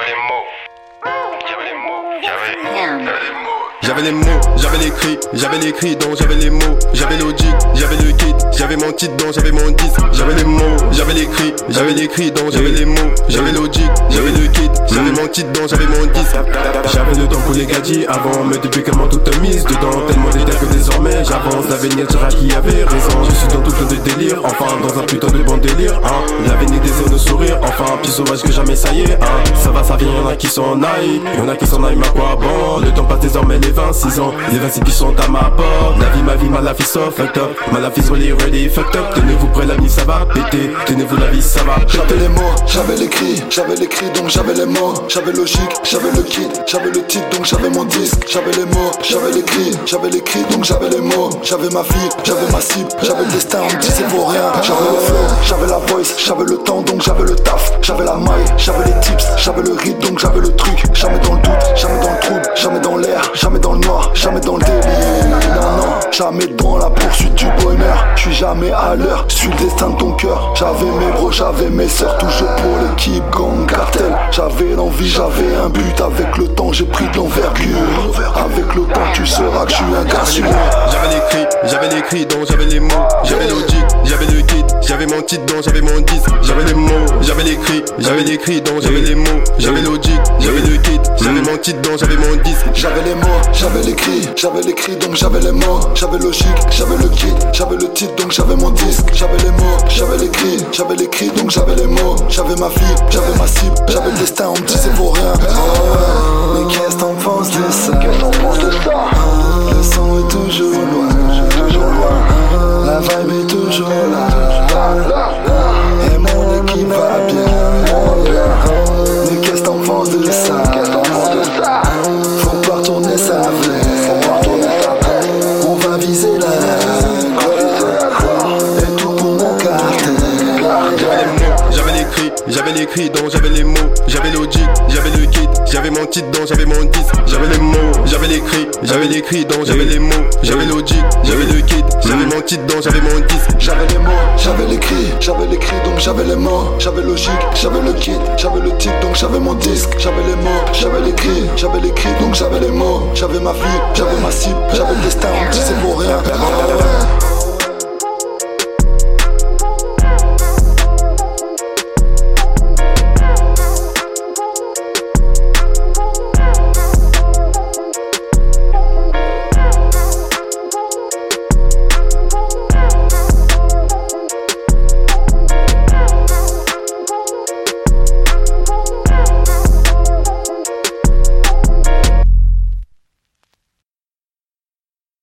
J'avais les mots. J'avais les mots. J'avais les mots. J'avais les mots, j'avais les cris, j'avais les cris donc j'avais les mots, j'avais logique, j'avais le kit, j'avais mon titre donc j'avais mon disque, j'avais les mots, j'avais les cris, j'avais les cris donc j'avais les mots, j'avais logique, j'avais le kit, j'avais mon titre donc j'avais mon disque. J'avais le temps pour les gadgets avant, mais depuis comment tout est mise dedans, tellement d'état que désormais j'avance, l'avenir dira qui avait raison. Je suis dans tout le délire, enfin dans un putain de bon délire, hein plus sauvage que jamais, ça y est, hein. Ça va, ça vient, y'en a qui s'en aillent, y'en a qui s'en aillent, mais quoi bon? Le temps passe désormais les 26 ans, les 26 qui sont à ma porte. La vie, ma vie, ma life is so fucked up, ma life is really ready fucked up. Tenez-vous prêts, la vie, ça va péter, tenez-vous la vie, ça va J'avais les mots, j'avais les cris, j'avais les cris donc j'avais les mots, j'avais logique, j'avais le kit, j'avais le titre donc j'avais mon disque, j'avais les mots, j'avais les cris, j'avais les cris donc j'avais les mots, j'avais ma fille, j'avais ma cible, j'avais le destin, on me disait pour rien, j'avais le flow, j'avais la voice, j'avais le temps donc j'avais le taf, j'avais la maille, j'avais les tips, j'avais le rythme j'avais le truc, jamais dans le doute, jamais dans le trouble, jamais dans l'air, jamais dans le noir, jamais dans le jamais dans la poursuite du bonheur, je suis jamais à l'heure, je suis le destin de ton cœur, j'avais mes bros, j'avais mes sœurs, toujours pour l'équipe, gang, cartel, j'avais l'envie, j'avais un but, avec le temps j'ai pris de l'envergure, avec le temps tu sauras que je suis un gars sûr. J'avais les cris, j'avais les cris donc j'avais les mots, j'avais logique, j'avais le kit, j'avais mon titre donc j'avais mon disque, j'avais les mots, j'avais les cris, j'avais les cris donc j'avais les mots, j'avais logique, j'avais le kit, j'avais mon titre donc j'avais mon disque. J'avais les mots, j'avais les cris, j'avais les cris donc j'avais les mots, j'avais j'avais le kit, j'avais le titre donc j'avais mon disque, j'avais les mots, j'avais les cris, j'avais les cris donc j'avais les mots, j'avais ma fille, j'avais ma cible, j'avais le destin, on me disait pour rien. Oh, mais qu'est-ce t'en penses de ça? Le son j'avais mots, j'avais le kit, j'avais mon titre donc j'avais mon disque, j'avais les mots, j'avais les cris, j'avais les cris donc j'avais les mots, j'avais logique, j'avais le kit, j'avais mon titre donc j'avais mon disque. J'avais les mots, j'avais les cris, j'avais les cris donc j'avais les mots, j'avais logique, j'avais le kit, j'avais le titre donc j'avais mon disque, j'avais les mots, j'avais les cris, j'avais les cris donc j'avais les mots, j'avais ma fille, j'avais ma cible, j'avais le destin, on disait pour rien.